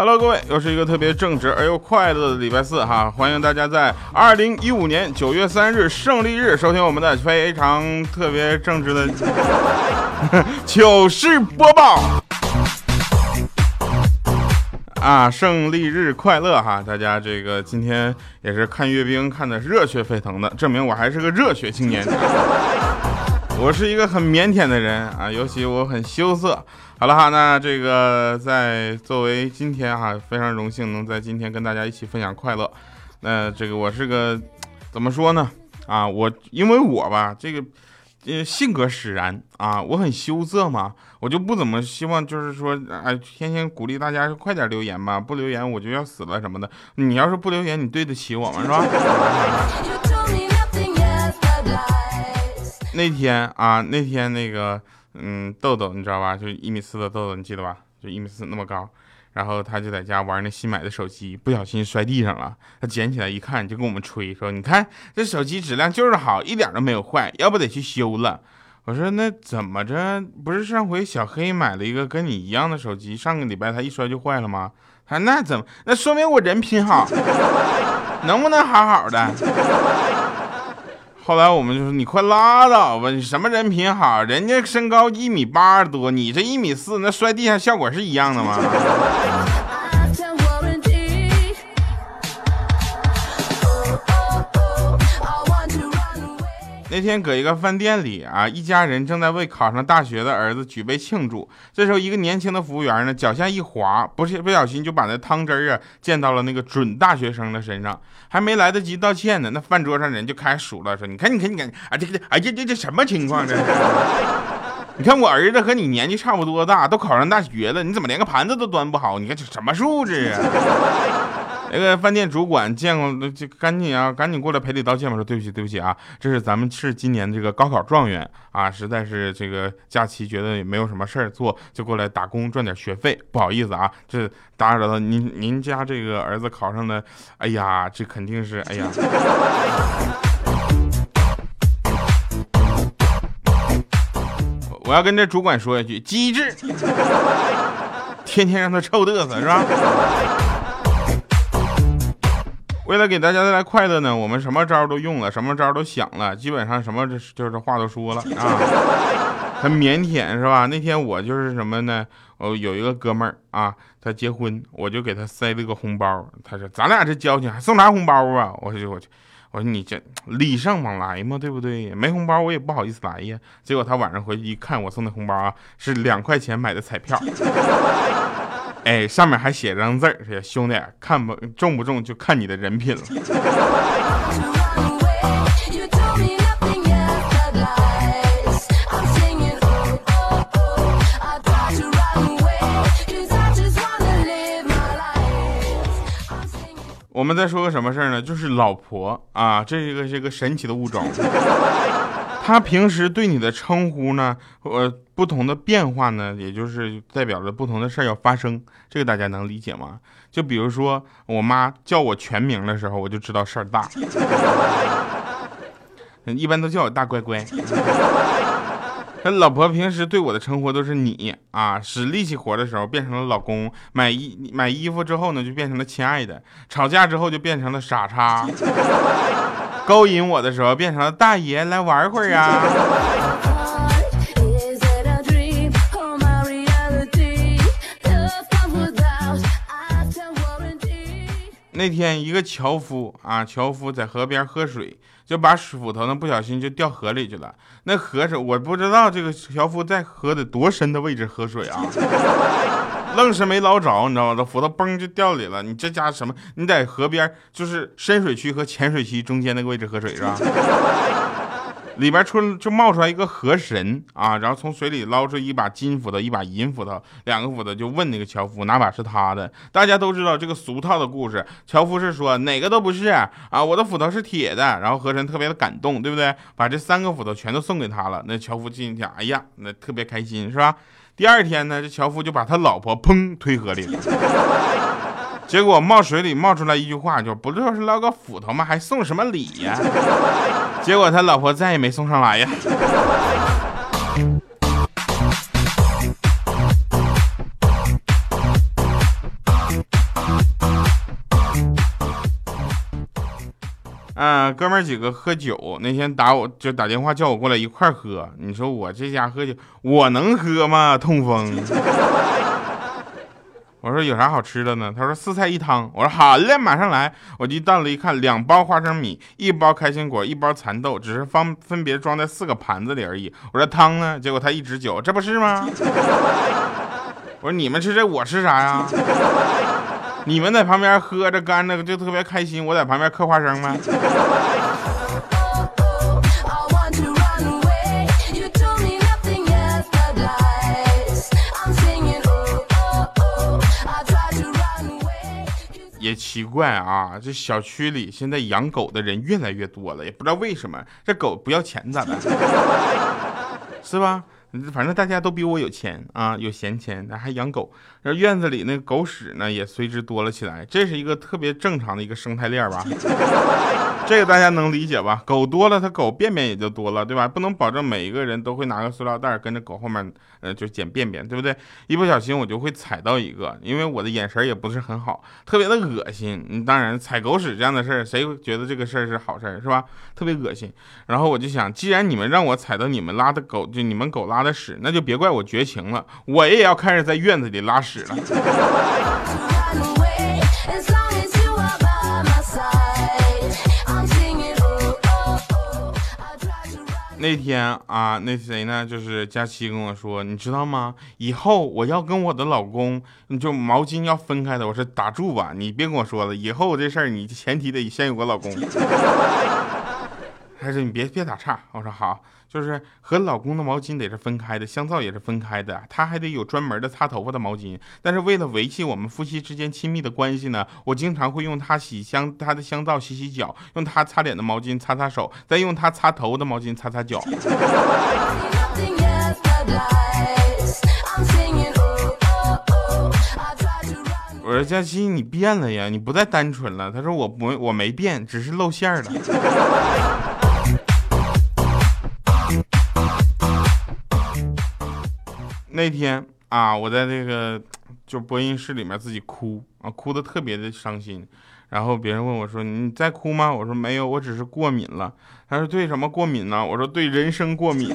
Hello，各位，又是一个特别正直而又快乐的礼拜四哈！欢迎大家在二零一五年九月三日胜利日收听我们的非常特别正直的 糗事播报啊！胜利日快乐哈！大家这个今天也是看阅兵看的热血沸腾的，证明我还是个热血青年。我是一个很腼腆的人啊，尤其我很羞涩。好了哈，那这个在作为今天哈，非常荣幸能在今天跟大家一起分享快乐。那这个我是个怎么说呢？啊，我因为我吧，这个呃性格使然啊，我很羞涩嘛，我就不怎么希望就是说哎，天天鼓励大家快点留言吧，不留言我就要死了什么的。你要是不留言，你对得起我吗？是吧？那天啊，那天那个，嗯，豆豆你知道吧？就一米四的豆豆，你记得吧？就一米四那么高，然后他就在家玩那新买的手机，不小心摔地上了。他捡起来一看，就跟我们吹说：“你看这手机质量就是好，一点都没有坏，要不得去修了。”我说：“那怎么着？不是上回小黑买了一个跟你一样的手机，上个礼拜他一摔就坏了吗？”他：“那怎么？那说明我人品好，能不能好好的？”后来我们就说：“你快拉倒吧，你什么人品好？人家身高一米八多，你这一米四，那摔地上效果是一样的吗？” 那天搁一个饭店里啊，一家人正在为考上大学的儿子举杯庆祝。这时候，一个年轻的服务员呢，脚下一滑，不是不小心就把那汤汁啊溅到了那个准大学生的身上，还没来得及道歉呢，那饭桌上人就开始数了，说：“你看，你看，你看，啊，这个，哎呀，这这什么情况？这？你看我儿子和你年纪差不多大，都考上大学了，你怎么连个盘子都端不好？你看这什么素质啊？”那个饭店主管见过，就赶紧啊，赶紧过来赔礼道歉吧，说对不起，对不起啊，这是咱们是今年这个高考状元啊，实在是这个假期觉得也没有什么事儿做，就过来打工赚点学费，不好意思啊，这打扰到您，您家这个儿子考上的，哎呀，这肯定是，哎呀，我要跟这主管说一句，机智，天天让他臭嘚瑟是吧？为了给大家带来快乐呢，我们什么招都用了，什么招都想了，基本上什么就是话都说了啊，很腼腆是吧？那天我就是什么呢？我有一个哥们儿啊，他结婚，我就给他塞了个红包。他说：“咱俩这交情还送啥红包啊？”我说：“我去，我说你这礼尚往来嘛，对不对？没红包我也不好意思来呀。”结果他晚上回去一看，我送的红包啊，是两块钱买的彩票。哎，上面还写着张字儿，兄弟，看不中不中就看你的人品了。我们再说个什么事儿呢？就是老婆啊，这是一个这个神奇的物种。他平时对你的称呼呢，呃，不同的变化呢，也就是代表着不同的事儿要发生，这个大家能理解吗？就比如说我妈叫我全名的时候，我就知道事儿大。一般都叫我大乖乖。他老婆平时对我的称呼都是你啊，使力气活的时候变成了老公，买衣买衣服之后呢就变成了亲爱的，吵架之后就变成了傻叉。勾引我的时候变成了大爷，来玩会儿啊！那天一个樵夫啊，樵夫在河边喝水，就把斧头呢不小心就掉河里去了。那河是我不知道这个樵夫在河的多深的位置喝水啊，愣是没捞着，你知道吗？这斧头嘣就掉里了。你这家什么？你在河边就是深水区和浅水区中间那个位置喝水是吧？里边出就冒出来一个河神啊，然后从水里捞出一把金斧头，一把银斧头，两个斧头就问那个樵夫哪把是他的。大家都知道这个俗套的故事，樵夫是说哪个都不是啊，我的斧头是铁的。然后河神特别的感动，对不对？把这三个斧头全都送给他了。那樵夫心想，哎呀，那特别开心，是吧？第二天呢，这樵夫就把他老婆砰推河里了，结果冒水里冒出来一句话，就不就是捞个斧头吗？还送什么礼呀？结果他老婆再也没送上来呀。嗯，哥们儿几个喝酒，那天打我就打电话叫我过来一块喝。你说我这家喝酒，我能喝吗？痛风。我说有啥好吃的呢？他说四菜一汤。我说好嘞，马上来。我就到了一看，两包花生米，一包开心果，一包蚕豆，只是方分别装在四个盘子里而已。我说汤呢？结果他一直酒，这不是吗？我说你们吃这，我吃啥呀？你们在旁边喝着干着就特别开心，我在旁边嗑花生吗？也奇怪啊，这小区里现在养狗的人越来越多了，也不知道为什么，这狗不要钱咋办？是吧？反正大家都比我有钱啊，有闲钱，还养狗。然后院子里那个狗屎呢，也随之多了起来。这是一个特别正常的一个生态链吧？这个大家能理解吧？狗多了，它狗便便也就多了，对吧？不能保证每一个人都会拿个塑料袋跟着狗后面，呃，就捡便便，对不对？一不小心我就会踩到一个，因为我的眼神也不是很好，特别的恶心。当然，踩狗屎这样的事儿，谁觉得这个事儿是好事儿，是吧？特别恶心。然后我就想，既然你们让我踩到你们拉的狗，就你们狗拉的屎，那就别怪我绝情了，我也要开始在院子里拉屎了。那天啊，那谁呢？就是佳琪跟我说，你知道吗？以后我要跟我的老公，就毛巾要分开的。我说打住吧，你别跟我说了。以后这事儿，你前提得先有个老公。还是你别别打岔。我说好。就是和老公的毛巾得是分开的，香皂也是分开的，他还得有专门的擦头发的毛巾。但是为了维系我们夫妻之间亲密的关系呢，我经常会用他洗香他的香皂洗洗脚，用他擦脸的毛巾擦擦手，再用他擦头的毛巾擦擦脚。我说佳琪，你变了呀，你不再单纯了。他说我不我没变，只是露馅了。那天啊，我在那个就播音室里面自己哭啊，哭的特别的伤心。然后别人问我说：“你在哭吗？”我说：“没有，我只是过敏了。”他说：“对什么过敏呢？”我说：“对人生过敏。”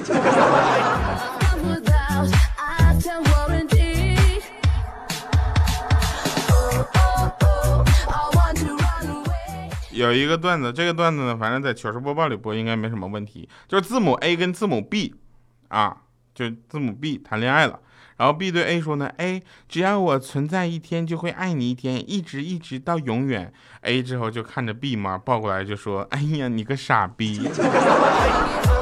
有一个段子，这个段子呢，反正在糗事播报里播应该没什么问题，就是字母 A 跟字母 B 啊。就字母 B 谈恋爱了，然后 B 对 A 说呢：“A 只要我存在一天，就会爱你一天，一直一直到永远。”A 之后就看着 B 嘛，抱过来就说：“哎呀，你个傻逼！”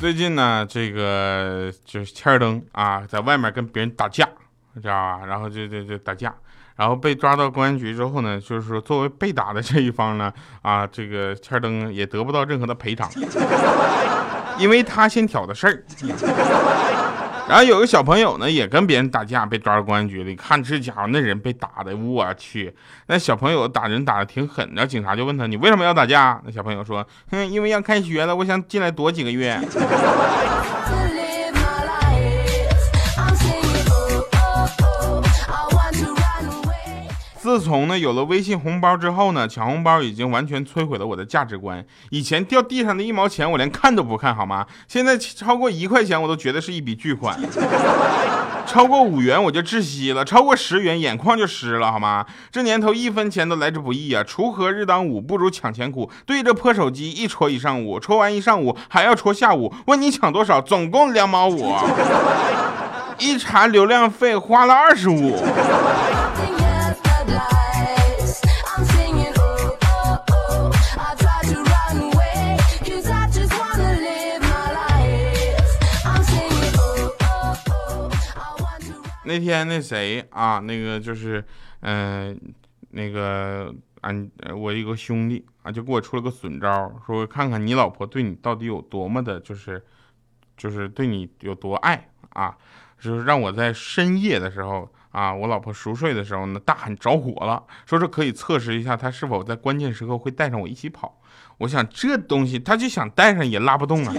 最近呢，这个就是欠儿登啊，在外面跟别人打架，知道吧？然后就就就打架，然后被抓到公安局之后呢，就是说作为被打的这一方呢，啊，这个欠儿登也得不到任何的赔偿，因为他先挑的事儿。然后有个小朋友呢，也跟别人打架，被抓到公安局里。看这家伙，那人被打的，我去！那小朋友打人打的挺狠。然后警察就问他：“你为什么要打架？”那小朋友说：“哼，因为要开学了，我想进来躲几个月。”自从呢有了微信红包之后呢，抢红包已经完全摧毁了我的价值观。以前掉地上的一毛钱我连看都不看好吗？现在超过一块钱我都觉得是一笔巨款，超过五元我就窒息了，超过十元眼眶就湿了好吗？这年头一分钱都来之不易啊！锄禾日当午，不如抢钱苦。对着破手机一戳一上午，戳完一上午还要戳下午。问你抢多少？总共两毛五。一查流量费花了二十五。那天那谁啊，那个就是，嗯，那个俺我一个兄弟啊，就给我出了个损招，说看看你老婆对你到底有多么的，就是，就是对你有多爱啊，就是让我在深夜的时候啊，我老婆熟睡的时候呢，大喊着火了，说是可以测试一下她是否在关键时刻会带上我一起跑。我想这东西他就想带上也拉不动啊。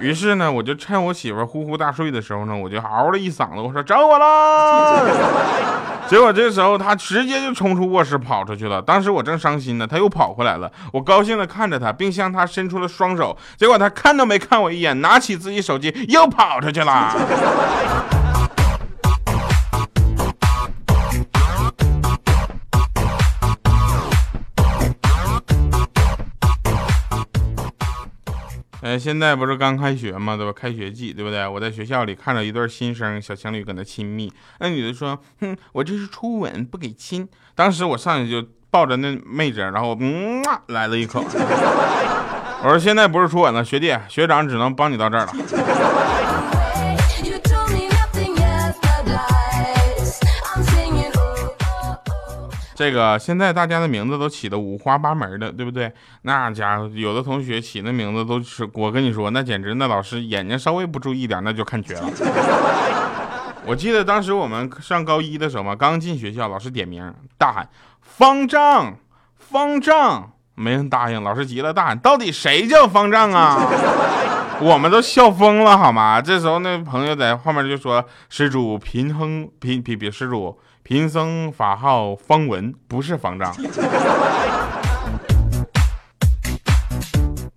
于是呢，我就趁我媳妇呼呼大睡的时候呢，我就嗷了一嗓子，我说找我啦。结果这时候他直接就冲出卧室跑出去了。当时我正伤心呢，他又跑回来了。我高兴的看着他，并向他伸出了双手。结果他看都没看我一眼，拿起自己手机又跑出去了。哎，现在不是刚开学嘛？对吧？开学季，对不对？我在学校里看到一对新生小情侣搁那亲密，那女的说：“哼，我这是初吻，不给亲。”当时我上去就抱着那妹子，然后嗯来了一口。我说：“现在不是初吻了，学弟，学长只能帮你到这儿了。”这个现在大家的名字都起的五花八门的，对不对？那家伙有的同学起的名字都是，我跟你说，那简直那老师眼睛稍微不注意点，那就看绝了。我记得当时我们上高一的时候嘛，刚进学校，老师点名，大喊方丈，方丈，没人答应，老师急了，大喊到底谁叫方丈啊？我们都笑疯了，好吗？这时候那朋友在后面就说：“施主贫亨贫贫贫施主。”贫僧法号方文，不是方丈。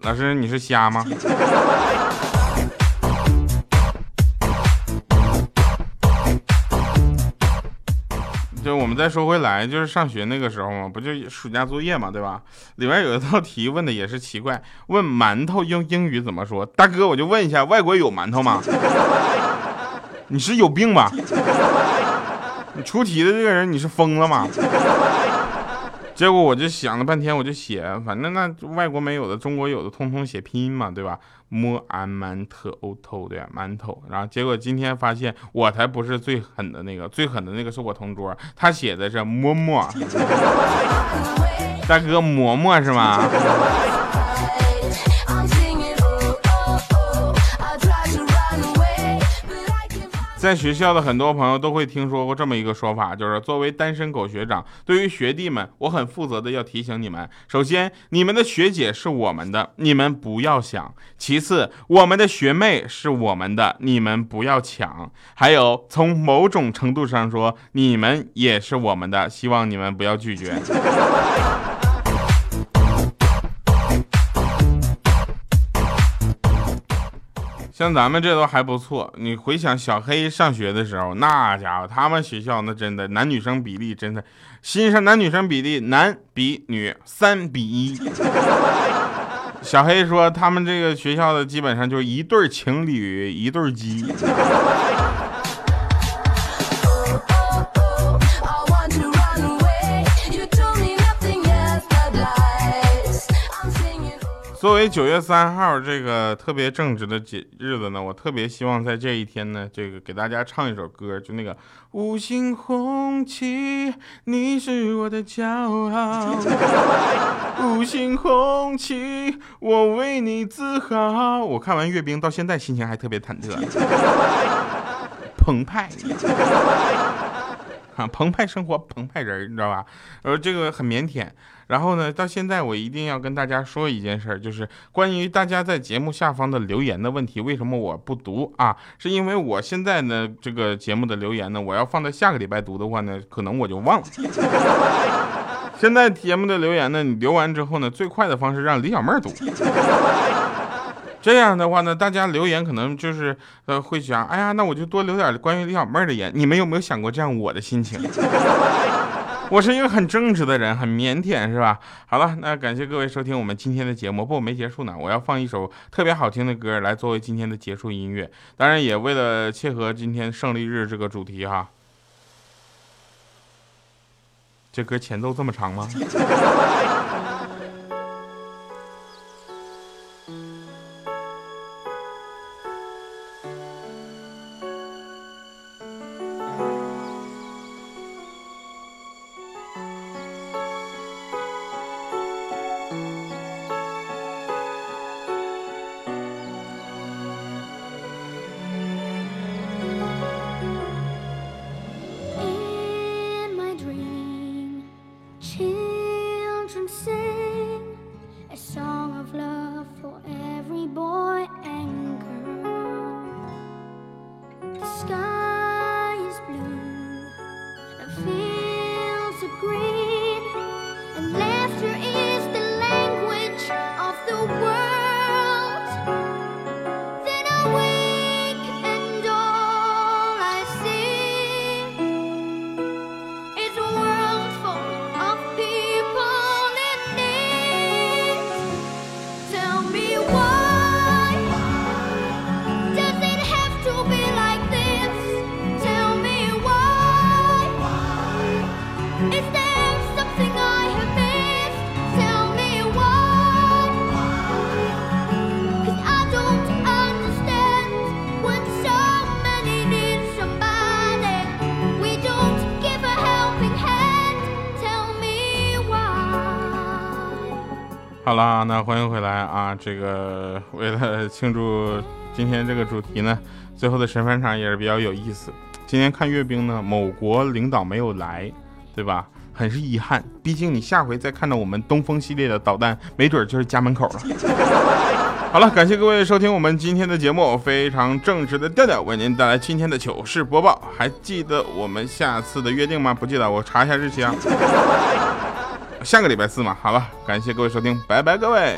老师，你是瞎吗？就我们再说回来，就是上学那个时候嘛，不就暑假作业嘛，对吧？里面有一道题问的也是奇怪，问馒头用英语怎么说？大哥，我就问一下，外国有馒头吗？你是有病吧？你出题的这个人，你是疯了吗？结果我就想了半天，我就写，反正那外国没有的，中国有的，通通写拼音嘛，对吧？摸安馒头欧头的馒头，然后结果今天发现我才不是最狠的那个，最狠的那个是我同桌，他写的是摸摸，大哥馍馍是吗？在学校的很多朋友都会听说过这么一个说法，就是作为单身狗学长，对于学弟们，我很负责的要提醒你们：首先，你们的学姐是我们的，你们不要想；其次，我们的学妹是我们的，你们不要抢；还有，从某种程度上说，你们也是我们的，希望你们不要拒绝。像咱们这都还不错，你回想小黑上学的时候，那家伙他们学校那真的男女生比例真的，新生男女生比例男比女三比一。小黑说他们这个学校的基本上就一对情侣一对鸡。作为九月三号这个特别正直的节日子呢，我特别希望在这一天呢，这个给大家唱一首歌，就那个五星红旗，你是我的骄傲，五星红旗，我为你自豪。我看完阅兵到现在，心情还特别忐忑，澎湃。澎湃生活，澎湃人，你知道吧？呃，这个很腼腆。然后呢，到现在我一定要跟大家说一件事儿，就是关于大家在节目下方的留言的问题，为什么我不读啊？是因为我现在呢，这个节目的留言呢，我要放在下个礼拜读的话呢，可能我就忘了。现在节目的留言呢，你留完之后呢，最快的方式让李小妹读。这样的话呢，大家留言可能就是呃会想，哎呀，那我就多留点关于李小妹的言。你们有没有想过这样我的心情？我是一个很正直的人，很腼腆，是吧？好了，那感谢各位收听我们今天的节目。不，没结束呢，我要放一首特别好听的歌来作为今天的结束音乐。当然，也为了切合今天胜利日这个主题哈。这歌前奏这么长吗？好啦，那欢迎回来啊！这个为了庆祝今天这个主题呢，最后的神返场也是比较有意思。今天看阅兵呢，某国领导没有来，对吧？很是遗憾，毕竟你下回再看到我们东风系列的导弹，没准就是家门口了。好了，感谢各位收听我们今天的节目，非常正直的调调为您带来今天的糗事播报。还记得我们下次的约定吗？不记得，我查一下日期啊。下个礼拜四嘛，好了，感谢各位收听，拜拜，各位。